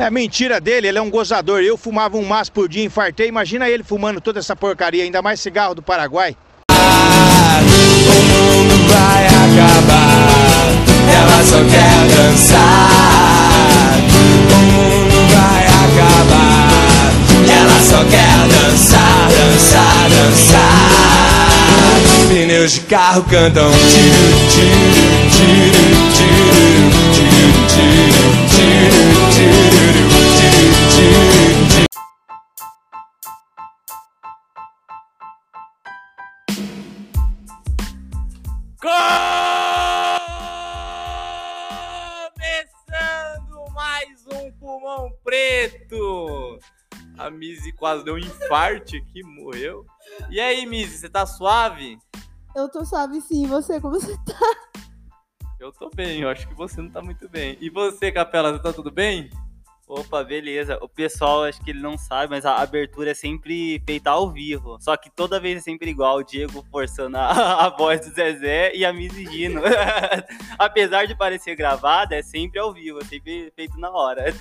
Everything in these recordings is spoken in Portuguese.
É mentira dele, ele é um gozador. Eu fumava um maço por dia, infartei. Imagina ele fumando toda essa porcaria, ainda mais cigarro do Paraguai. O mundo vai acabar, ela só quer dançar. O mundo vai acabar, ela só quer dançar, dançar, dançar. Pneus de carro cantam tiro, tiro, tiro, tiro, tiro, tiro, tiro. tiro. Preto. A Mizzy quase deu um infarte aqui, morreu. E aí, Mizzy, você tá suave? Eu tô suave sim, e você, como você tá? Eu tô bem, eu acho que você não tá muito bem. E você, Capela, você tá tudo bem? Opa, beleza. O pessoal, acho que ele não sabe, mas a abertura é sempre feita ao vivo. Só que toda vez é sempre igual. O Diego forçando a, a voz do Zezé e a Mizzy rindo. Apesar de parecer gravada, é sempre ao vivo, é sempre feito na hora.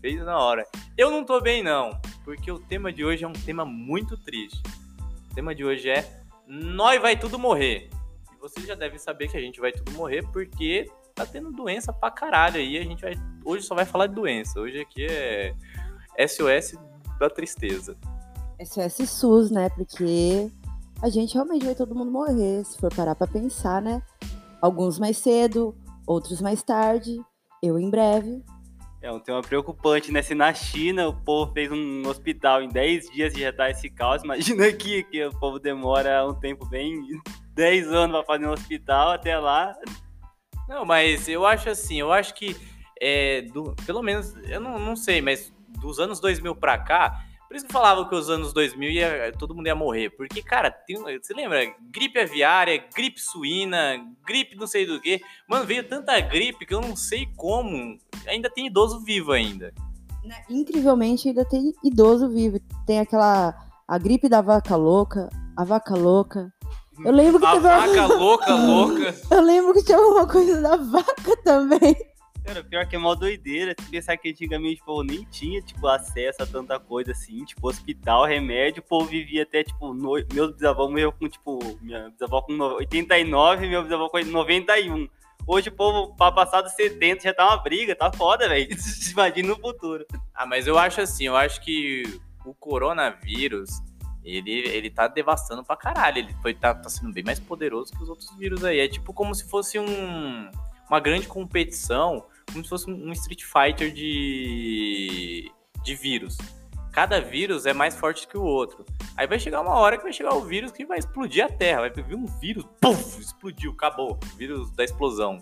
Fez na hora. Eu não tô bem, não, porque o tema de hoje é um tema muito triste. O tema de hoje é Nós vai tudo morrer. E vocês já devem saber que a gente vai tudo morrer porque tá tendo doença pra caralho aí. A gente vai. Hoje só vai falar de doença. Hoje aqui é SOS da tristeza. SOS SUS, né? Porque a gente realmente vai todo mundo morrer, se for parar pra pensar, né? Alguns mais cedo, outros mais tarde, eu em breve. É um tema preocupante, né? Se na China o povo fez um hospital em 10 dias e já tá esse caos, imagina aqui que o povo demora um tempo bem 10 anos pra fazer um hospital até lá. Não, mas eu acho assim, eu acho que é, do- pelo menos, eu não, não sei, mas dos anos 2000 pra cá, por isso que falavam que os anos 2000 ia, todo mundo ia morrer. Porque, cara, tem, você lembra? Gripe aviária, gripe suína, gripe não sei do que. Mano, veio tanta gripe que eu não sei como. Ainda tem idoso vivo ainda. Né, Incrivelmente ainda tem idoso vivo. Tem aquela. A gripe da vaca louca, a vaca louca. Eu lembro que A teve vaca louca, louca. Eu lembro que tinha alguma coisa da vaca também. Cara, pior que é mó doideira. Se pensar que antigamente o povo nem tinha, tipo, acesso a tanta coisa assim, tipo, hospital, remédio, o povo vivia até, tipo, no... meus bisavós morreram com, tipo, minha bisavó com no- 89 e meu bisavó com 91. Hoje o povo, pra passar dos 70, já tá uma briga, tá foda, velho. Imagina no futuro. Ah, mas eu acho assim, eu acho que o coronavírus, ele, ele tá devastando pra caralho. Ele foi, tá, tá sendo bem mais poderoso que os outros vírus aí. É tipo como se fosse um, uma grande competição, como se fosse um Street Fighter de, de vírus. Cada vírus é mais forte que o outro. Aí vai chegar uma hora que vai chegar o vírus que vai explodir a Terra. Vai vir um vírus, puf, explodiu, acabou. O vírus da explosão.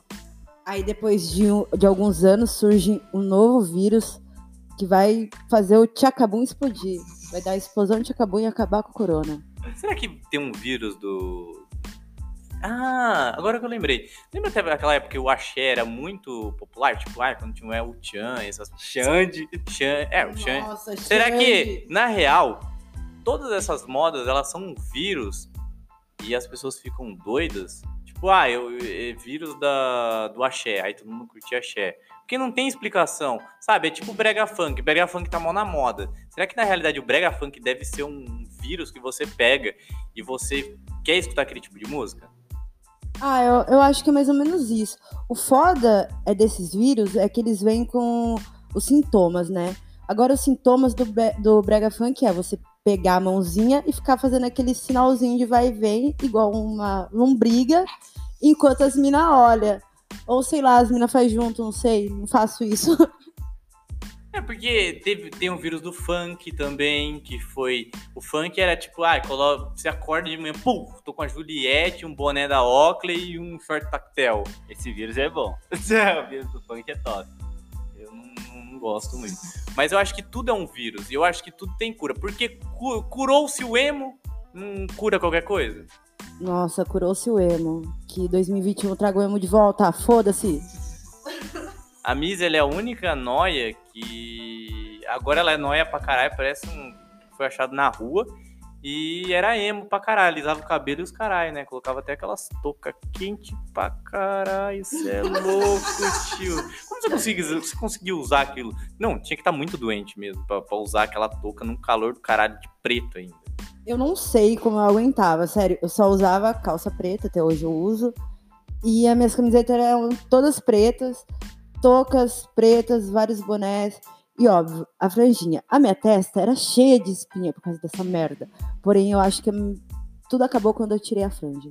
Aí depois de, um- de alguns anos surge um novo vírus que vai fazer o Tchacabum explodir. Vai dar a explosão de Tchacabum e acabar com o corona. Será que tem um vírus do. Ah, agora que eu lembrei. Lembra até aquela época que o axé era muito popular? Tipo, ah, quando tinha o Chan, essas. Xande. Chan, é, o Chan. Nossa, Será Xande. que, na real, todas essas modas, elas são um vírus e as pessoas ficam doidas? Tipo, ah, eu, é vírus da, do axé, aí todo mundo curtia axé. Porque não tem explicação, sabe? É tipo o brega funk, brega funk tá mal na moda. Será que na realidade o brega funk deve ser um vírus que você pega e você quer escutar aquele tipo de música? Ah, eu, eu acho que é mais ou menos isso. O foda é desses vírus é que eles vêm com os sintomas, né? Agora, os sintomas do, do Brega Funk é você pegar a mãozinha e ficar fazendo aquele sinalzinho de vai e vem, igual uma lombriga, enquanto as minas olham. Ou sei lá, as minas faz junto, não sei, não faço isso. É porque teve, tem um vírus do funk também, que foi. O funk era tipo, ah, colo- você acorda de manhã, pum, tô com a Juliette, um boné da Oakley e um short tactel. Esse vírus é bom. o vírus do funk é top. Eu não, não- não gosto muito. Mas eu acho que tudo é um vírus. E eu acho que tudo tem cura. Porque cu- curou-se o emo, não cura qualquer coisa. Nossa, curou-se o emo. Que 2021 traga o emo de volta, foda-se. A Miss, ela é a única noia que. Agora ela é noia pra caralho, parece um. Foi achado na rua. E era emo pra caralho, alisava o cabelo e os caralho, né? Colocava até aquelas toucas quente pra caralho. Isso é louco, tio. Como você conseguiu, você conseguiu usar aquilo? Não, tinha que estar muito doente mesmo pra, pra usar aquela touca num calor do caralho de preto ainda. Eu não sei como eu aguentava, sério. Eu só usava calça preta, até hoje eu uso. E as minhas camisetas eram todas pretas, toucas pretas, vários bonés. E óbvio, a franjinha. A minha testa era cheia de espinha por causa dessa merda. Porém, eu acho que hum, tudo acabou quando eu tirei a franja.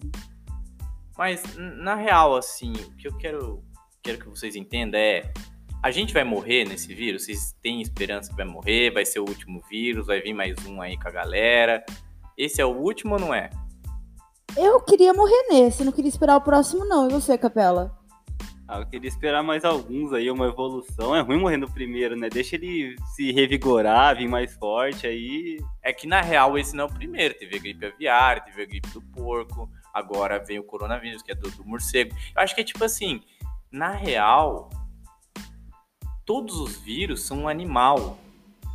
Mas, na real, assim, o que eu quero, quero que vocês entendam é. A gente vai morrer nesse vírus? Vocês têm esperança que vai morrer? Vai ser o último vírus? Vai vir mais um aí com a galera? Esse é o último ou não é? Eu queria morrer nesse, não queria esperar o próximo, não. E você, Capela? Ah, eu queria esperar mais alguns aí, uma evolução. É ruim morrer no primeiro, né? Deixa ele se revigorar, vir mais forte aí. É que na real esse não é o primeiro. Teve a gripe aviária, teve a gripe do porco, agora vem o coronavírus, que é do, do morcego. Eu acho que é tipo assim, na real, todos os vírus são um animal.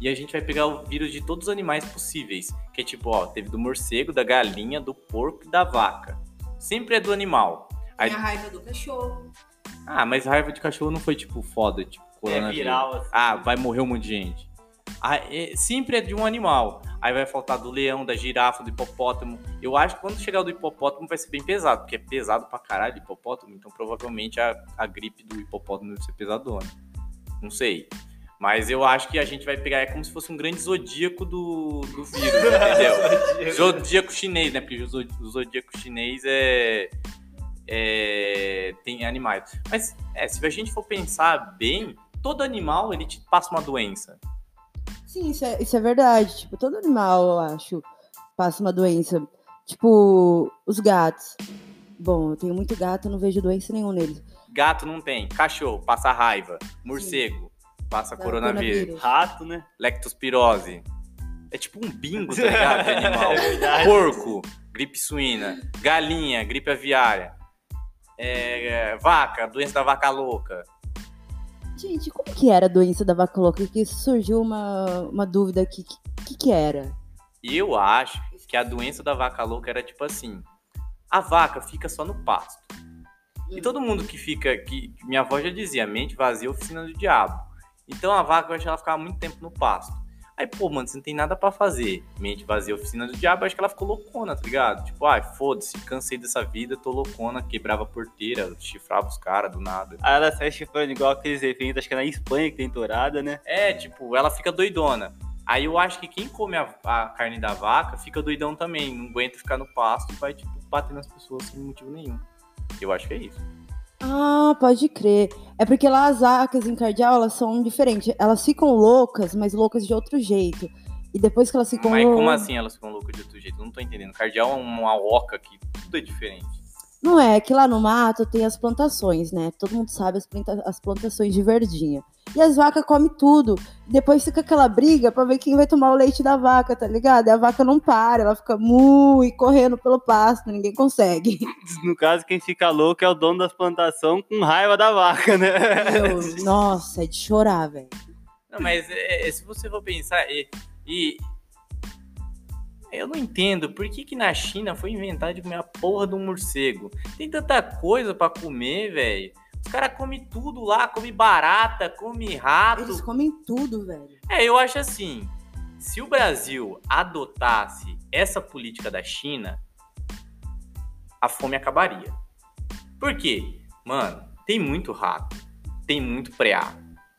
E a gente vai pegar o vírus de todos os animais possíveis. Que é tipo, ó, teve do morcego, da galinha, do porco e da vaca. Sempre é do animal. Aí- raiva do cachorro. Ah, mas raiva de cachorro não foi tipo foda, tipo É coronavírus. viral, assim. Ah, vai morrer um monte de gente. Ah, é- sempre é de um animal. Aí vai faltar do leão, da girafa, do hipopótamo. Eu acho que quando chegar o do hipopótamo vai ser bem pesado, porque é pesado pra caralho o hipopótamo. Então provavelmente a, a gripe do hipopótamo deve ser pesadona. Não sei. Mas eu acho que a gente vai pegar, é como se fosse um grande zodíaco do, do vírus, entendeu? Zodíaco chinês, né? Porque o zodíaco chinês é, é, tem animais. Mas é, se a gente for pensar bem, todo animal ele te passa uma doença. Sim, isso é, isso é verdade. Tipo, todo animal, eu acho, passa uma doença. Tipo, os gatos. Bom, eu tenho muito gato, eu não vejo doença nenhuma neles. Gato não tem, cachorro passa raiva, morcego passa Dá coronavírus, Rato, né? lectospirose. É tipo um bingo, tá ligado? De animal. É. Porco, gripe suína. Galinha, gripe aviária. É, é, vaca, doença da vaca louca. Gente, como que era a doença da vaca louca? Que surgiu uma, uma dúvida aqui. O que, que era? E eu acho que a doença da vaca louca era tipo assim: a vaca fica só no pasto. E todo mundo que fica. que minha avó já dizia, mente vazia, oficina do diabo. Então a vaca, eu acho que ela ficava muito tempo no pasto. Aí, pô, mano, você não tem nada pra fazer. Mente vazia, oficina do diabo, acho que ela ficou loucona, tá ligado? Tipo, ai, foda-se, cansei dessa vida, tô loucona, quebrava a porteira, chifrava os caras do nada. Aí ela sai chifrando igual aqueles eventos, acho que é na Espanha que tem tourada, né? É, tipo, ela fica doidona. Aí eu acho que quem come a, a carne da vaca fica doidão também. Não aguenta ficar no pasto e vai, tipo, bater nas pessoas sem motivo nenhum. Eu acho que é isso. Ah, pode crer. É porque lá as vacas em cardeal, elas são diferentes. Elas ficam loucas, mas loucas de outro jeito. E depois que elas ficam Mas como assim elas ficam loucas de outro jeito? Eu não tô entendendo. Cardeal é uma oca que tudo é diferente. Não é, que lá no mato tem as plantações, né? Todo mundo sabe as, planta- as plantações de verdinha. E as vacas comem tudo. Depois fica aquela briga pra ver quem vai tomar o leite da vaca, tá ligado? E a vaca não para, ela fica mu e correndo pelo pasto, ninguém consegue. No caso, quem fica louco é o dono das plantações com raiva da vaca, né? Meu, nossa, é de chorar, velho. Não, mas é, é, se você for pensar, e, e- eu não entendo por que, que na China foi inventado de comer a porra do morcego. Tem tanta coisa pra comer, velho. Os caras comem tudo lá, come barata, come rato. Eles comem tudo, velho. É, eu acho assim, se o Brasil adotasse essa política da China, a fome acabaria. Por quê? Mano, tem muito rato, tem muito preá,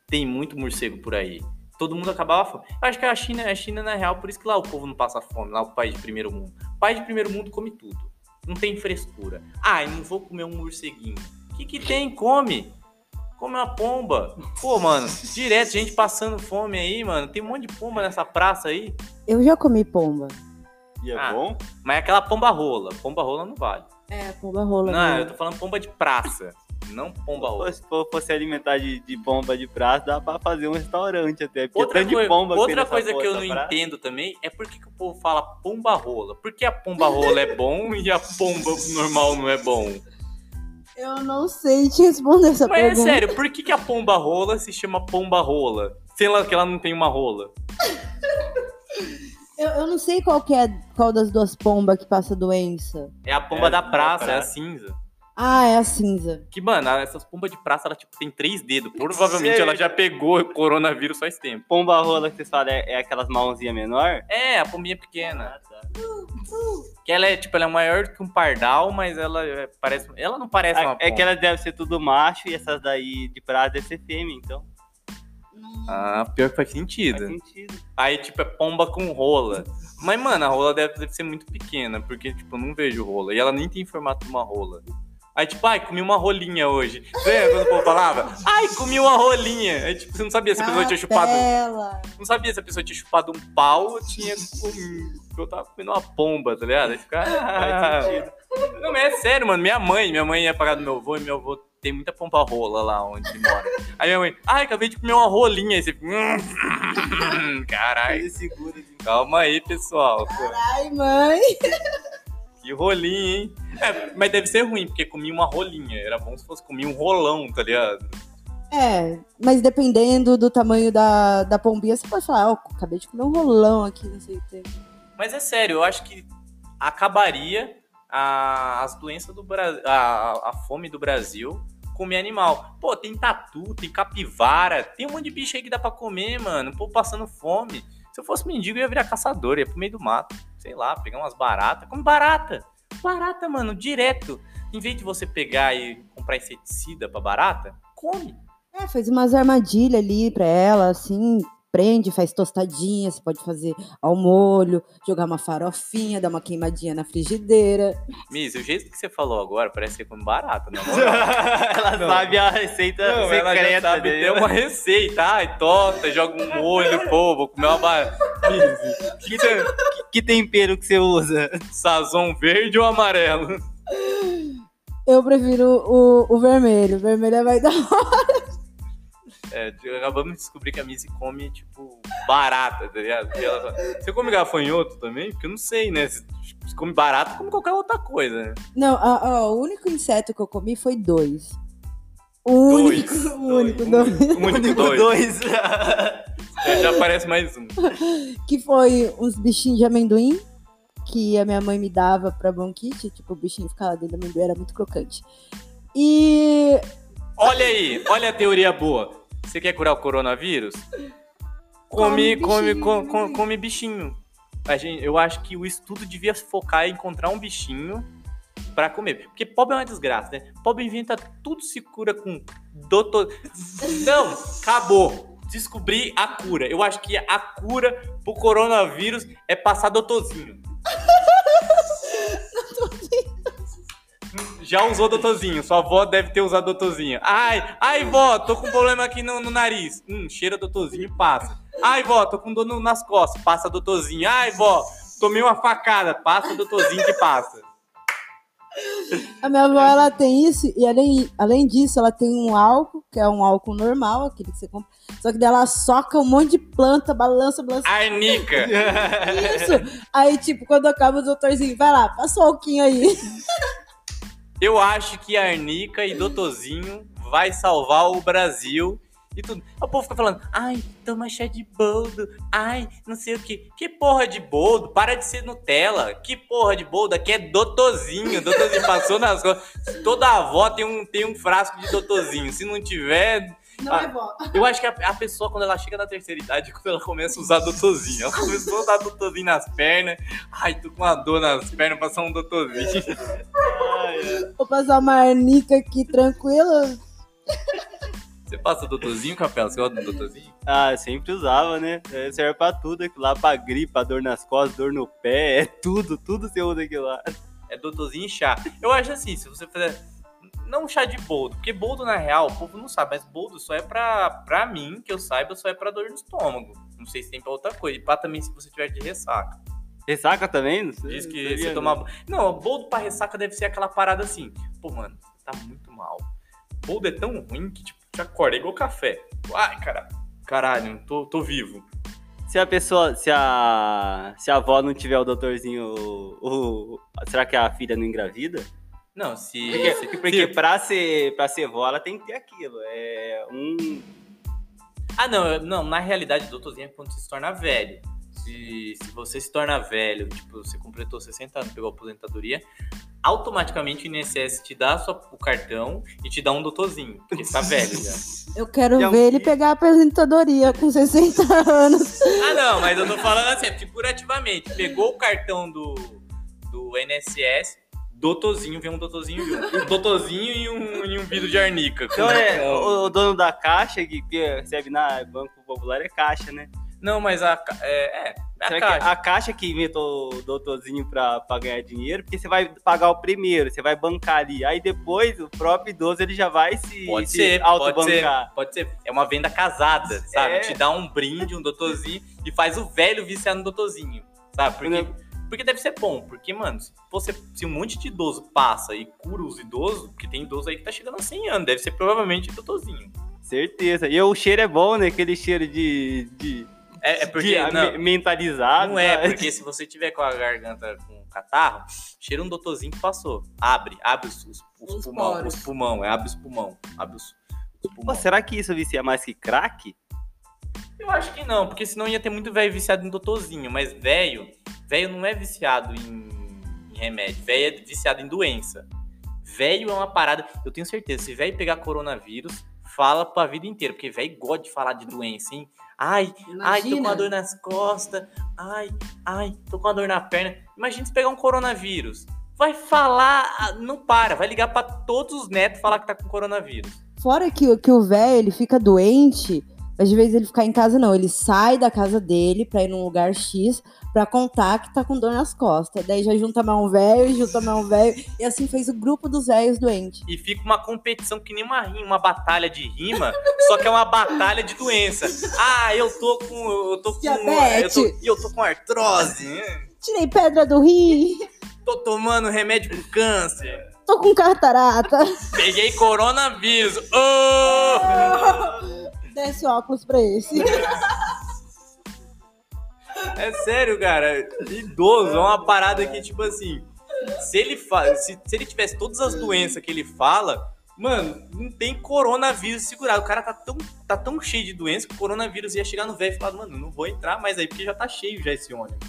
tem muito morcego por aí. Todo mundo acabava fome. Eu acho que a China, a China na real, por isso que lá o povo não passa fome, lá o país de primeiro mundo. O país de primeiro mundo come tudo. Não tem frescura. Ah, eu não vou comer um morceguinho. O que, que tem? Come. Come uma pomba. Pô, mano, direto, gente passando fome aí, mano. Tem um monte de pomba nessa praça aí. Eu já comi pomba. E é Ah. bom? Mas é aquela pomba rola. Pomba rola não vale. É, pomba rola. Não, mesmo. eu tô falando pomba de praça. Não pomba rola. Se for- fosse alimentar de, de bomba de praça, dá pra fazer um restaurante até. Porque Outra, tanto de pomba outra nessa coisa que eu não praça. entendo também é por que, que o povo fala pomba rola. Por que a pomba rola é bom e a pomba normal não é bom? Eu não sei te responder essa Mas é pergunta. sério, por que, que a pomba rola se chama pomba rola? Sei lá que ela não tem uma rola. Eu, eu não sei qual que é qual das duas pombas que passa doença. É a pomba É, da da praça, é a praça. cinza. Ah, é a cinza. Que, mano, essas pombas de praça, ela tipo, tem três dedos. Provavelmente Sei. ela já pegou o coronavírus faz tempo. Pomba rola que vocês falam é, é aquelas mãozinhas menor? É, a pombinha pequena. Ah, tá. Que ela é, tipo, ela é maior que um pardal, mas ela é- parece. Ela não parece uma É, é pomba. que elas devem ser tudo macho e essas daí de praça devem ser fêmea, então. Ah, pior que faz Faz sentido. sentido. Aí, tipo, é pomba com rola. Mas, mano, a rola deve, deve ser muito pequena, porque, tipo, eu não vejo rola. E ela nem tem formato de uma rola. Aí, tipo, ai, comi uma rolinha hoje. Lembra quando o povo falava? Ai, comi uma rolinha. Aí, tipo, você não sabia se a pessoa tinha chupado. Ela. Não sabia se a pessoa tinha chupado um pau ou tinha comido. Eu tava comendo uma pomba, tá ligado? Aí fica. Sentido. Não, mas é sério, mano. Minha mãe, minha mãe ia pagar do meu avô e meu avô tem muita pompa rola lá onde ele mora. Aí minha mãe, ai, acabei de comer uma rolinha. Aí você fica. Caralho. Segura de Calma aí, pessoal. Ai, mãe. Que rolinha, hein? É, mas deve ser ruim, porque comi uma rolinha. Era bom se fosse comer um rolão, tá ligado? É, mas dependendo do tamanho da, da pombinha, você pode falar, ó, acabei de comer um rolão aqui, não sei o que. Mas é sério, eu acho que acabaria a- as doenças do Brasil, a, a fome do Brasil comer animal. Pô, tem tatu, tem capivara, tem um monte de bicho aí que dá pra comer, mano. Povo passando fome. Se eu fosse mendigo, eu ia virar caçador, ia pro meio do mato. Sei lá, pegar umas baratas. Come barata. Barata, mano, direto. Em vez de você pegar e comprar inseticida pra barata, come. É, faz umas armadilhas ali pra ela, assim, prende, faz tostadinha, você pode fazer ao molho, jogar uma farofinha, dar uma queimadinha na frigideira. Miss, o jeito que você falou agora parece que você come barata, na moral. Não. sabe a receita Não, ela já secreta sabe dele. ter uma receita. Ai, torta, joga um molho, pô, vou comer uma barata. Que, que- que tempero que você usa? Sazon verde ou amarelo? Eu prefiro o, o vermelho, o vermelho é mais da É, acabamos de descobrir que a Missy come, tipo, barata, tá ligado? Ela fala, Você come gafanhoto também? Porque eu não sei, né? Se, se come barata, come qualquer outra coisa, né? Não, a- a- o único inseto que eu comi foi dois. O único, Dois. o único, Dois. dois. O único dois. dois. É, Já aparece mais um. Que foi uns bichinhos de amendoim que a minha mãe me dava pra bronquite. Tipo, o bichinho ficava dentro do amendoim, era muito crocante. E Olha aí, olha a teoria boa. Você quer curar o coronavírus? Come, Come come, bichinho. come, come, come bichinho. A gente, eu acho que o estudo devia focar em encontrar um bichinho pra comer. Porque pobre é uma desgraça, né? Pobre inventa tudo se cura com doutor. Não, acabou. Descobri a cura. Eu acho que a cura pro coronavírus é passar doutorzinho. Já usou doutorzinho, sua avó deve ter usado doutorzinho. Ai, ai, vó, tô com problema aqui no, no nariz. Hum, cheira doutorzinho e passa. Ai, vó, tô com dor nas costas, passa doutorzinho. Ai, vó, tomei uma facada, passa doutorzinho que passa. A minha avó, ela tem isso. E além, além disso, ela tem um álcool, que é um álcool normal, aquele que você compra. Só que dela soca um monte de planta, balança, balança. Arnica. Isso! Aí, tipo, quando acaba o doutorzinho, vai lá, passa o alquinho aí. Eu acho que a Arnica e doutorzinho vai salvar o Brasil e tudo. O povo fica falando, ai, toma chá de boldo, ai, não sei o que. Que porra de boldo? Para de ser Nutella. Que porra de boldo? Aqui é doutorzinho. Doutorzinho passou nas costas. Toda avó tem um, tem um frasco de doutorzinho. Se não tiver. Não Ah. é bom. Eu acho que a, a pessoa, quando ela chega na terceira idade, quando ela começa a usar doutorzinho. Ela começou a usar doutorzinho nas pernas. Ai, tô com uma dor nas pernas, passar um doutorzinho. Vou passar uma arnica aqui tranquila. Você passa doutorzinho, Capela? Você gosta do doutorzinho? Ah, eu sempre usava, né? É, Serve pra tudo, aquilo lá pra gripe, pra dor nas costas, dor no pé, é tudo, tudo você usa aquilo lá. É doutorzinho e chá. Eu acho assim, se você fizer. Não chá de boldo, porque boldo na real, o povo não sabe, mas boldo só é pra, pra mim, que eu saiba, só é pra dor no estômago. Não sei se tem pra outra coisa. E pra também se você tiver de ressaca. Ressaca também? Não sei, Diz que sabia, você não. toma. Não, boldo pra ressaca deve ser aquela parada assim. Pô, mano, você tá muito mal. Boldo é tão ruim que, tipo, te acorda, é igual café. Ai, cara, caralho, tô, tô vivo. Se a pessoa, se a, se a avó não tiver o doutorzinho, o, o- será que a filha não engravida? Não, se. Porque, se- porque se- pra, ser, pra ser vó, ela tem que ter aquilo. É um. Ah, não, não, na realidade, doutorzinho é quando você se torna velho. se, se você se torna velho, tipo, você completou 60 anos, pegou a aposentadoria, automaticamente o INSS te dá sua- o cartão e te dá um doutorzinho, porque você tá velho já. Eu quero Já ver ele pegar a aposentadoria com 60 anos. Ah, não, mas eu tô falando assim, figurativamente. Pegou o cartão do, do INSS, doutorzinho, vem um doutorzinho, viu? Um doutorzinho e um, e um vidro de arnica. Então é, o, o dono da caixa, que, que recebe na Banco Popular, é caixa, né? Não, mas a. ca- É, é, é Será a que caixa. a caixa que inventou o doutorzinho pra, pra ganhar dinheiro? Porque você vai pagar o primeiro, você vai bancar ali. Aí depois o próprio idoso ele já vai se, Pode se ser, pode ser, autobancar. pode ser. É uma venda casada, sabe? É. Te dá um brinde, um doutorzinho e faz o velho viciar no doutorzinho, sabe? Porque, Né? porque deve ser bom. Porque, mano, se, você, se um monte de idoso passa e cura os idosos, porque tem idoso aí que tá chegando a 100 anos, deve ser provavelmente doutorzinho. Certeza. E o cheiro é bom, né? Aquele cheiro de. de, É, é porque. de não, me- mentalizado. Não é, né? porque se você tiver com a garganta com catarro, cheira um doutorzinho que passou. Abre, abre os, os, os Os pulmão, poros. os pulmão, é, abre os pulmão, abre os, os Pô, pulmão. será que isso vicia mais que crack? Eu acho que não, porque senão ia ter muito velho viciado em doutorzinho, mas velho, velho não é viciado em, em remédio, velho é viciado em doença. Velho é uma parada, eu tenho certeza, se velho pegar coronavírus, fala pra vida inteira, porque velho gosta de falar de doença, hein? Ai, Ai, tô com uma dor nas costas. Ai, ai, tô com uma dor na perna. Imagina se pegar um coronavírus. Vai falar, ah, não para, vai ligar pra todos os netos falar que tá com coronavírus. Fora que, o- que o velho, ele fica doente, mas de vez ele ficar em casa, não. Ele sai da casa dele pra ir num lugar X pra contar que tá com dor nas costas. Daí já junta mais um velho, junta mais um velho. E assim fez o grupo dos velhos doentes. E fica uma competição que nem uma rima, uma batalha de rima, só que é uma batalha de doença. Ah, eu tô com. Eu tô com. Eu Diabetes. tô, e eu tô com artrose. Tirei pedra do rim, Tô tomando remédio pro câncer. tô com catarata. Peguei coronavírus. Oh! Desce o óculos pra esse. É sério, cara. Idoso é uma parada que, tipo assim, se ele fa... se, se ele tivesse todas as doenças que ele fala, mano, não tem coronavírus segurado. O cara tá tão, tá tão cheio de doença que o coronavírus ia chegar no velho e falar, mano, não vou entrar mais aí porque já tá cheio já esse ônibus.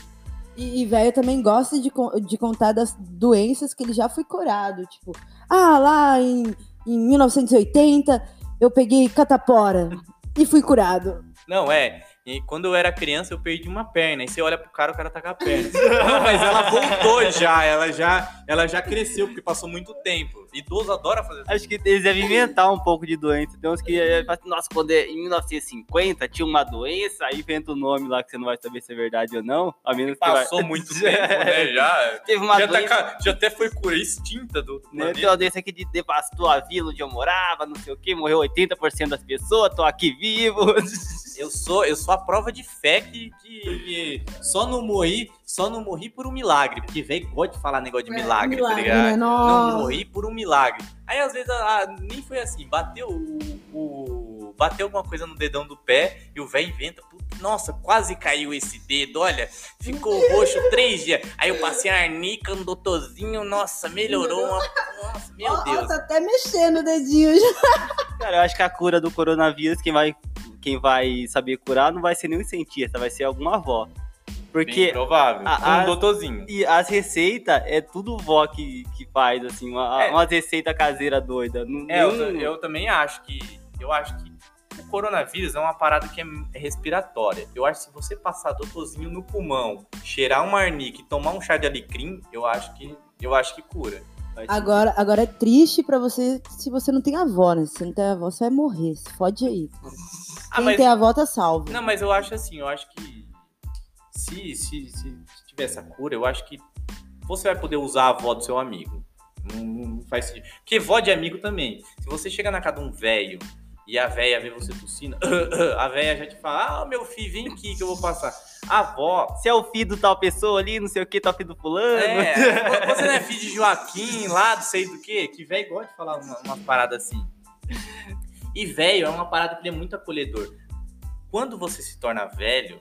E, e velho também gosta de, de contar das doenças que ele já foi curado. Tipo, ah, lá em, em 1980 eu peguei catapora e fui curado. Não, é. E quando eu era criança, eu perdi uma perna. E você olha pro cara, o cara tá com a perna. Não, mas ela voltou já. Ela já, ela já cresceu, porque passou muito tempo. Idoso adora fazer isso. Acho que eles devem inventar um pouco de doença. Tem uns que, falam assim, nossa, quando é, em 1950 tinha uma doença, aí inventa o nome lá que você não vai saber se é verdade ou não. A menos que Passou vai... muito tempo, né? Já. Teve uma Já, tá doença, ca- já até foi cura extinta do né? Tem uma doença aqui de devastou a vila onde eu morava, não sei o que, morreu 80% das pessoas, tô aqui vivo. Eu sou, eu sou a prova de fé que, que- que só não morri, só não morri por um milagre, porque velho gosta de falar negócio de milagre, tá ligado? né? Não, Nossa. morri por um milagre. Aí às vezes ah, nem foi assim, bateu o, o- bateu alguma coisa no dedão do pé e o velho inventa, "Puta, nossa, quase caiu esse dedo, olha, ficou roxo três dias. Aí eu passei a arnica no doutorzinho, nossa, melhorou, uma, nossa, meu Deus. tá até mexendo o dedinho já. Cara, eu acho que a cura do coronavírus, quem vai, quem vai saber curar não vai ser nenhum cientista, vai ser alguma avó. Bem Porque provável. a- um doutorzinho. e as receitas é tudo vó que, que faz, assim, uma, É. umas receitas caseiras doidas. Não- É, eu, nenhum- eu também acho que. Eu acho que o coronavírus é uma parada que é respiratória. Eu acho que se você passar doutorzinho no pulmão, cheirar um arnica e tomar um chá de alecrim, eu acho que. Eu acho que cura. Agora, agora é triste pra você se você não tem avó, né? Se você não tem avó, você vai morrer. Se fode aí. cara. Ah, Quem mas, tem avó tá salvo. não, mas eu acho assim, eu acho que se, se, se tiver essa cura, eu acho que você vai poder usar a avó do seu amigo. Não, não faz sentido. Porque vó de amigo também. Se você chega na casa de um velho e a véia vê você tossindo, a véia já te fala: Ah, meu filho, vem aqui que eu vou passar. A avó. Se é o filho do tal pessoa ali, não sei o que, tal filho do fulano. É, você não é filho de Joaquim lá, não sei do que, que velho gosta de falar uma, uma parada assim. E velho é uma parada que ele é muito acolhedor. Quando você se torna velho,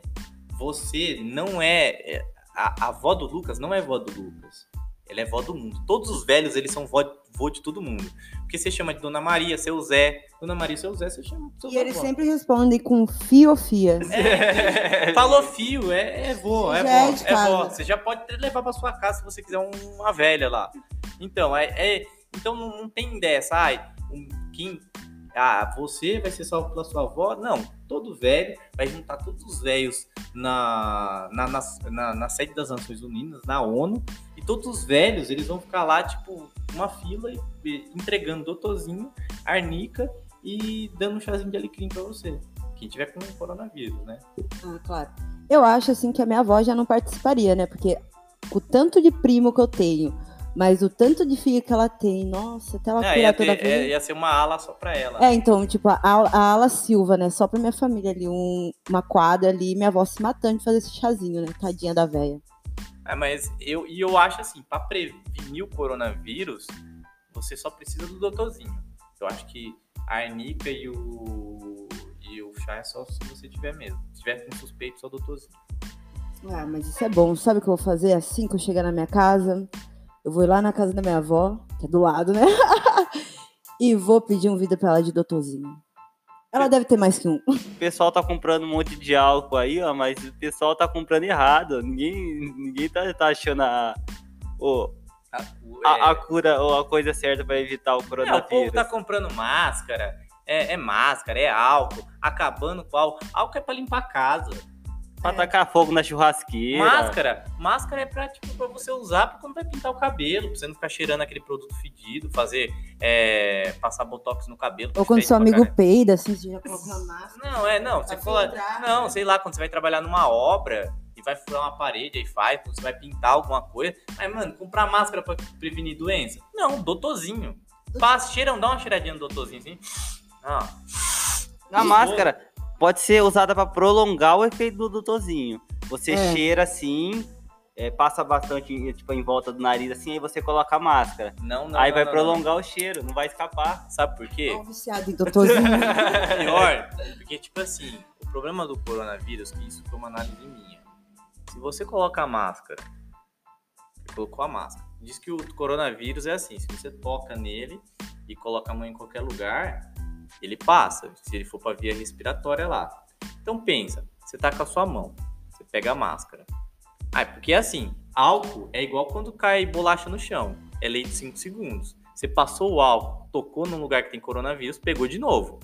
você não é. é- A, a avó do Lucas não é vó do Lucas. Ela é vó do mundo. Todos os velhos, eles são vó, vô de todo mundo. Porque você chama de Dona Maria, seu Zé. Dona Maria, seu Zé, você chama de seus E eles sempre respondem com fio ou fia. Falou fio, é, é vô, é é vó, é vó. casa. Você já pode levar pra sua casa se você quiser um- uma velha lá. Então, é, é- então não, não tem dessa, ai, um, quem, ah, você vai ser salvo pela sua avó. Não, todo velho vai juntar todos os velhos na, na, na, na, na sede das Nações Unidas, na ONU, e todos os velhos, eles vão ficar lá, tipo, uma fila, entregando doutorzinho, arnica e dando um chazinho de alecrim pra você. Quem tiver com coronavírus, né? Ah, claro. Eu acho assim que a minha avó já não participaria, né? Porque o tanto de primo que eu tenho, mas o tanto de filho que ela tem, nossa, até ela Não, ia, toda a ter- vida. é, ia ser uma ala só pra ela. É, então, tipo, a, a Ala Silva, né? Só pra minha família ali, um- uma quadra ali, minha avó se matando de fazer esse chazinho, né? Tadinha da véia. É, mas eu, e eu acho assim, pra prevenir o coronavírus, você só precisa do doutorzinho. Eu acho que a arnica e o, e o chá é só se você tiver mesmo. Se tiver com suspeito, só doutorzinho. Ah, mas isso é bom. Sabe o que eu vou fazer assim que eu chegar na minha casa? Eu vou ir lá na casa da minha avó, que é do lado, né? e vou pedir um vida pra ela de doutorzinho. Ela deve ter mais que um. O pessoal tá comprando um monte de álcool aí, ó, mas o pessoal tá comprando errado. Ninguém, ninguém tá, tá achando a, o- A, a, a cura ou a coisa certa pra evitar o É, o coronavírus. povo tá comprando máscara, é, é máscara, é álcool, acabando com álcool. Álcool é pra limpar a casa. Pra tacar fogo na churrasqueira. Máscara, máscara é pra, tipo, pra você usar pra quando vai pintar o cabelo, pra você não ficar cheirando aquele produto fedido, fazer, é, passar botox no cabelo. Ou quando seu amigo caralho. peida, assim, você já coloca uma máscara. Não, é, não, você cola... filtrar, Não, né? sei lá, quando você vai trabalhar numa obra e vai furar uma parede, aí faz, você vai pintar alguma coisa. Mas, mano, comprar máscara pra prevenir doença? Não, doutorzinho. Passa, cheirão, dá uma cheiradinha no doutorzinho, assim. Ah, A Isso. máscara pode ser usada pra prolongar o efeito do doutorzinho. Você É. cheira assim, é, passa bastante tipo, em volta do nariz assim, aí você coloca a máscara. não, não. aí não, vai não, prolongar o cheiro, não vai escapar. não. Sabe por quê? Tô um viciado em doutorzinho. Pior, porque, tipo assim, o problema do coronavírus, que isso foi uma análise minha. Se você coloca a máscara, você colocou a máscara, diz que o coronavírus é assim, se você toca nele e coloca a mão em qualquer lugar, ele passa, se ele for pra via respiratória lá. Então pensa, você tá com a sua mão, você pega a máscara. Ah, porque é assim, álcool é igual quando cai bolacha no chão, é lei de 5 segundos. Você passou o álcool, tocou num lugar que tem coronavírus, pegou de novo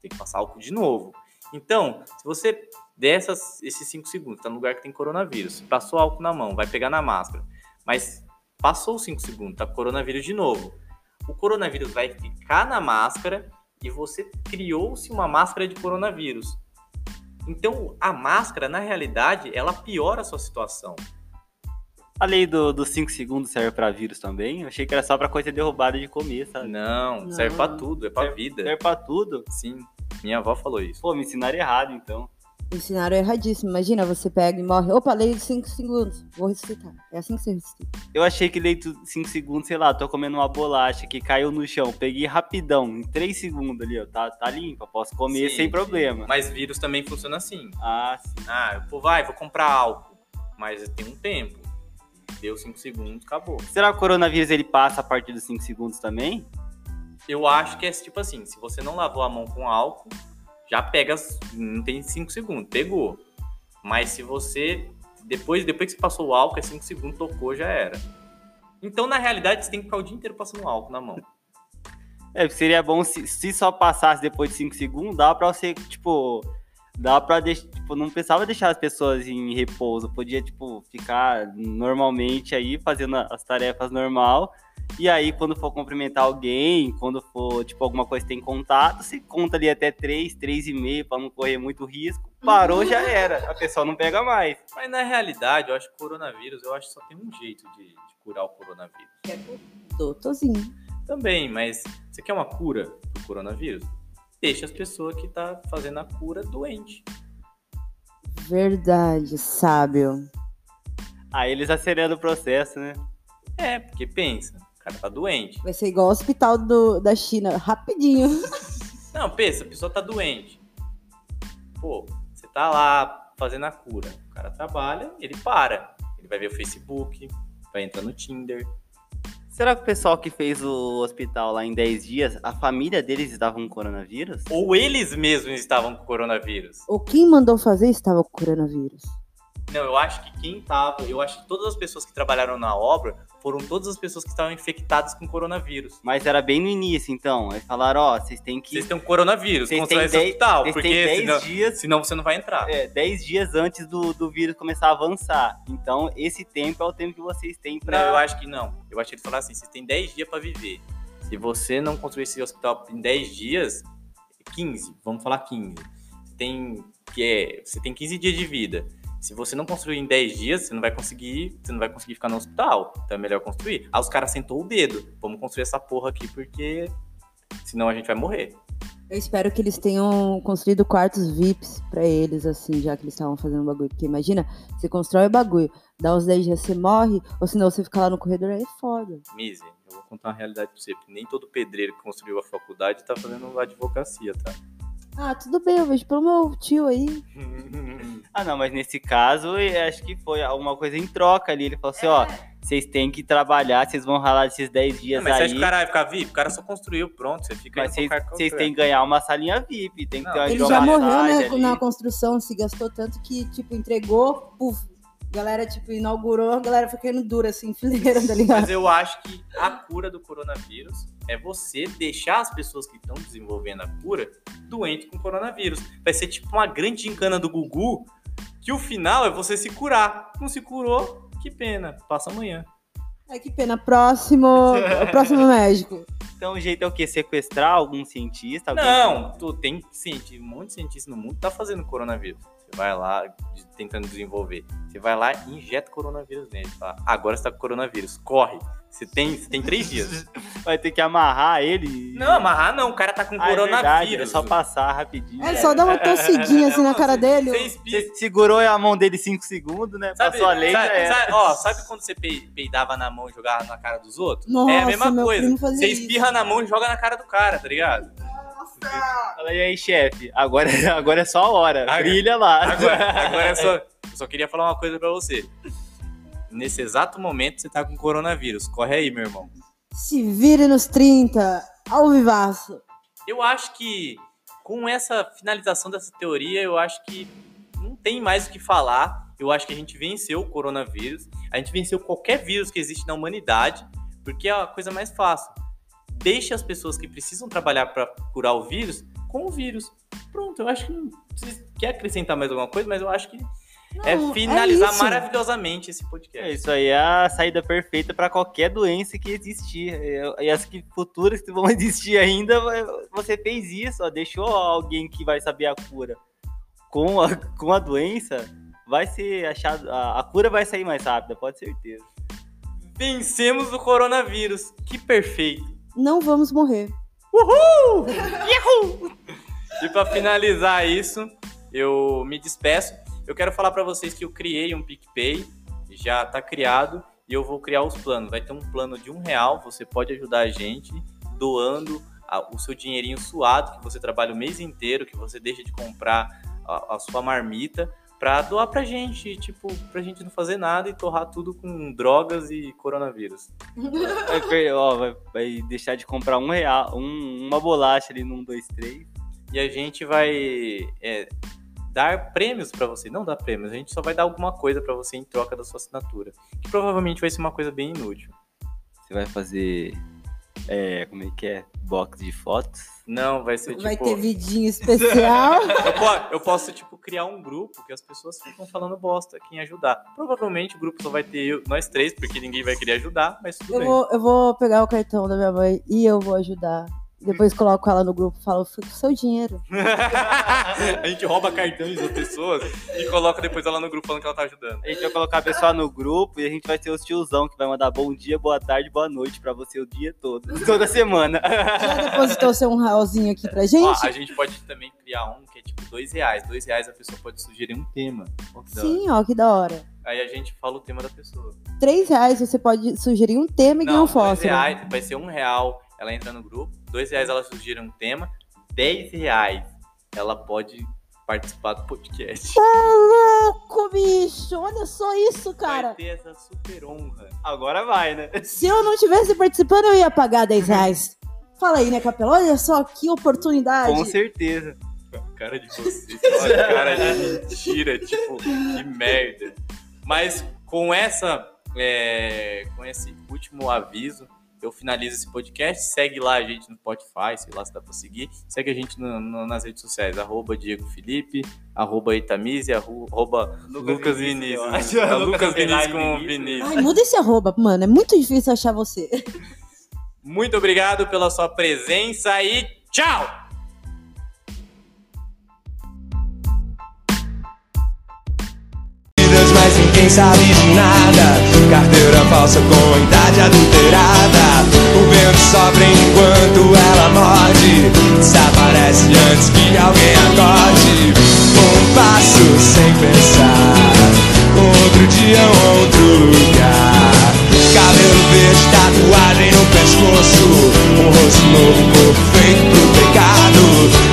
tem que passar álcool de novo. Então, se você der essas- esses 5 segundos, tá no lugar que tem coronavírus, passou álcool na mão, vai pegar na máscara, mas passou os 5 segundos, tá coronavírus de novo. O coronavírus vai ficar na máscara e você criou-se uma máscara de coronavírus. Então, a máscara, na realidade, ela piora a sua situação. A lei do- dos 5 segundos serve pra vírus também? Eu achei que era só pra coisa derrubada de comer, sabe? Não, Não. serve pra tudo, é pra vida. Serve pra tudo. Sim, minha avó falou isso. Pô, me ensinaram errado, então. Ensinaram erradíssimo. Imagina, você pega e morre. Opa, lei de 5 segundos. Vou ressuscitar. É assim que você ressuscita. Eu achei que lei dos 5 segundos, sei lá, tô comendo uma bolacha que caiu no chão, peguei rapidão, em 3 segundos ali, ó, tá, tá limpa, posso comer Sim, sem sim. problema. Mas vírus também funciona assim. Ah, sim. Ah, pô, vai, vou comprar álcool. Mas tem um tempo. Deu 5 segundos, acabou. Será que o coronavírus ele passa a partir dos 5 segundos também? Eu acho que é tipo assim, se você não lavou a mão com álcool, já pega, não tem 5 segundos, pegou. Mas se você, depois, depois que você passou o álcool, é 5 segundos, tocou, já era. Então, na realidade, você tem que ficar o dia inteiro passando álcool na mão. É, seria bom se, se só passasse depois de 5 segundos, dava pra você, tipo, dava pra deixar, tipo, não precisava deixar as pessoas em repouso, podia, tipo, ficar normalmente aí, fazendo as tarefas normal, e aí quando for cumprimentar alguém, quando for, tipo, alguma coisa que tem contato, você conta ali até 3, 3,5 pra não correr muito risco, parou, já era, a pessoa não pega mais. Mas na realidade, eu acho que o coronavírus, eu acho que só tem um jeito de, de curar o coronavírus. Doutorzinho. Também, mas você quer uma cura pro coronavírus? Deixa as pessoas que tá fazendo a cura doente. Verdade, sábio. Aí eles aceleram o processo, né? É, porque pensa, cara tá doente. Vai ser igual o hospital do, da China, rapidinho. Não, pensa, a pessoa tá doente. Pô, você tá lá fazendo a cura. O cara trabalha, ele para. Ele vai ver o Facebook, vai entrar no Tinder. Será que o pessoal que fez o hospital lá em 10 dias, a família deles estava com coronavírus? Ou eles mesmos estavam com coronavírus. Ou quem mandou fazer estava com coronavírus. Não, eu acho que quem tava, eu acho que todas as pessoas que trabalharam na obra foram todas as pessoas que estavam infectadas com coronavírus. Mas era bem no início, então. Eles falaram, ó, vocês têm que... Vocês têm um coronavírus, Vocês têm esse dez- hospital, porque têm 10 senão, dias senão você não vai entrar. É, 10 dias antes do, do vírus começar a avançar. Então, esse tempo é o tempo que vocês têm pra. Não, eu acho que não. Eu acho que eles falaram assim: vocês têm 10 dias pra viver. Se você não construir esse hospital em 10 dias, 15, vamos falar 15. Você tem, que é, você tem 15 dias de vida. Se você não construir em 10 dias, você não vai conseguir, você não vai conseguir ficar no hospital. Então é melhor construir. Aí os caras sentou o dedo. Vamos construir essa porra aqui porque senão a gente vai morrer. Eu espero que eles tenham construído quartos VIPs pra eles, assim, já que eles estavam fazendo bagulho. Porque imagina, você constrói o bagulho, dá uns 10 dias você morre, ou senão você fica lá no corredor, aí é foda. Mise, eu vou contar uma realidade pra você, nem todo pedreiro que construiu a faculdade tá fazendo advocacia, tá? Ah, tudo bem, eu vejo pelo meu tio aí. Ah, não, mas nesse caso, acho que foi alguma coisa em troca ali. Ele falou assim: ó, vocês têm que trabalhar, vocês vão ralar esses 10 dias Não, mas você acha aí. que o cara vai ficar VIP? O cara só construiu, pronto. Você fica Mas aí vocês têm que ganhar uma salinha VIP, tem que Não, ter uma Ele já morreu né, ali. na construção, se gastou tanto que, tipo, entregou, puf. Galera, tipo, inaugurou, a galera foi caindo dura, assim, fileira, tá ligado? Mas eu acho que a cura do coronavírus é você deixar as pessoas que estão desenvolvendo a cura doentes com coronavírus. Vai ser tipo uma grande gincana do Gugu, que o final é você se curar. Não se curou, que pena. Passa amanhã. Ai, que pena. Próximo, o próximo médico. Então o jeito é o quê? Sequestrar algum cientista? alguém Não, tu tem cientista, um monte de cientista no mundo que tá fazendo coronavírus. Você vai lá tentando desenvolver. Você vai lá e injeta coronavírus nele. Fala, agora você tá com coronavírus, corre. Você tem, você tem três dias. que Vai ter que amarrar ele. Não, amarrar não, o cara tá com Ah, é verdade, coronavírus. é só passar rapidinho. É só dar uma tossidinha assim na cara dele. Você segurou a mão dele 5 segundos, né? Sabe, Passou a lei, sabe, era. sabe- ó, sabe quando você pe- peidava na mão e jogava na cara dos outros? Nossa, é a mesma meu coisa. Você isso. espirra na mão e joga na cara do cara, tá ligado? Fala, aí, chefe? Agora, agora é só a hora. Agora- Brilha lá. Agora, agora é só. Eu só queria falar uma coisa pra você. Nesse exato momento você tá com coronavírus. Corre aí, meu irmão. Se vire nos 30, ao vivaço. Eu acho que com essa finalização dessa teoria, eu acho que não tem mais o que falar. Eu acho que a gente venceu o coronavírus. A gente venceu qualquer vírus que existe na humanidade, porque é a coisa mais fácil. Deixe as pessoas que precisam trabalhar para curar o vírus com o vírus. Pronto, eu acho que não precisa- quer acrescentar mais alguma coisa, mas eu acho que é Não, finalizar isso. maravilhosamente esse É, podcast. Isso aí é a saída perfeita pra qualquer doença que existir. É, E as que futuras que vão existir ainda, você fez isso, ó, deixou alguém que vai saber a cura com a, com a doença, vai ser achado. A, a cura vai sair mais rápida, pode ter certeza. Vencemos o coronavírus. Que perfeito. Não vamos morrer. E pra finalizar isso, eu me despeço. Eu quero falar pra vocês que eu criei um PicPay, já tá criado, e eu vou criar os planos. Vai ter um plano de um real, você pode ajudar a gente doando a- o seu dinheirinho suado, que você trabalha o mês inteiro, que você deixa de comprar a, a sua marmita, pra doar pra gente, tipo, pra gente não fazer nada e torrar tudo com drogas e coronavírus. Vai, per- ó, vai- vai deixar de comprar um real, um- uma bolacha ali num, dois, três. e a gente vai é, dar prêmios pra você. Não dar prêmios, a gente só vai dar alguma coisa pra você em troca da sua assinatura. Que provavelmente vai ser uma coisa bem inútil. Você vai fazer. É, como é que é? Box de fotos. Não, vai ser Vai tipo. ter vidinho especial. Eu, po- eu posso, tipo, criar um grupo que as pessoas ficam falando bosta aqui em ajudar. Provavelmente o grupo só vai ter eu- nós três, porque ninguém vai querer ajudar, mas tudo Eu bem. vou, eu vou pegar o cartão da minha mãe e eu vou ajudar. Depois coloco ela no grupo e falo, foi seu dinheiro. a gente rouba cartões das pessoas e coloca depois ela no grupo falando que ela tá ajudando. A gente vai colocar a pessoa no grupo e a gente vai ser os tiozão que vai mandar bom dia, boa tarde, boa noite pra você o dia todo. Toda semana. Já depositou seu um realzinho aqui pra gente? Ó, a gente pode também criar um que é tipo dois reais. Dois reais a pessoa pode sugerir um tema. Ó. Sim, ó, que da hora. Aí a gente fala o tema da pessoa. Três reais você pode sugerir um tema e ganhar um fósforo. reais, vai ser um real, ela entra no grupo. Dois reais ela sugere um tema. Dez reais ela pode participar do podcast. Louco, bicho! Olha só isso, cara. Vai ter essa super honra. Agora vai, né? Se eu não tivesse participando, eu ia pagar 10 reais. Fala aí, né, Capela? Olha só que oportunidade. Com certeza. Cara de vocês, cara de mentira, tipo, que merda. Mas com essa, é, com esse último aviso, eu finalizo esse podcast. Segue lá a gente no Spotify, sei lá se dá pra seguir. Segue a gente no- no- nas redes sociais, arroba Diego Felipe, arroba Itamize, arroba Lucas, Vinícius. Ah, Lucas Vinícius Underline com. Vinícius. Ai, muda esse arroba, mano. É muito difícil achar você. Muito obrigado pela sua presença e tchau! Sabe de nada. Carteira falsa com idade adulterada. O vento sopra enquanto ela morde. Desaparece antes que alguém acorde. Um passo sem pensar. Outro dia, outro lugar. Cabelo verde, tatuagem no pescoço. Um rosto novo, corpo feito pro pecado.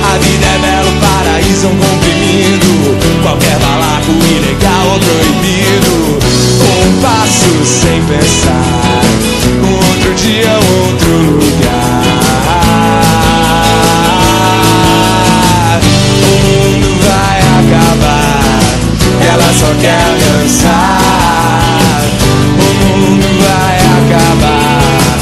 A vida é belo, paraíso um comprimido. Qualquer balaco proibido. Um passo sem pensar, outro dia, outro lugar. O mundo vai acabar, ela só quer dançar. O mundo vai acabar.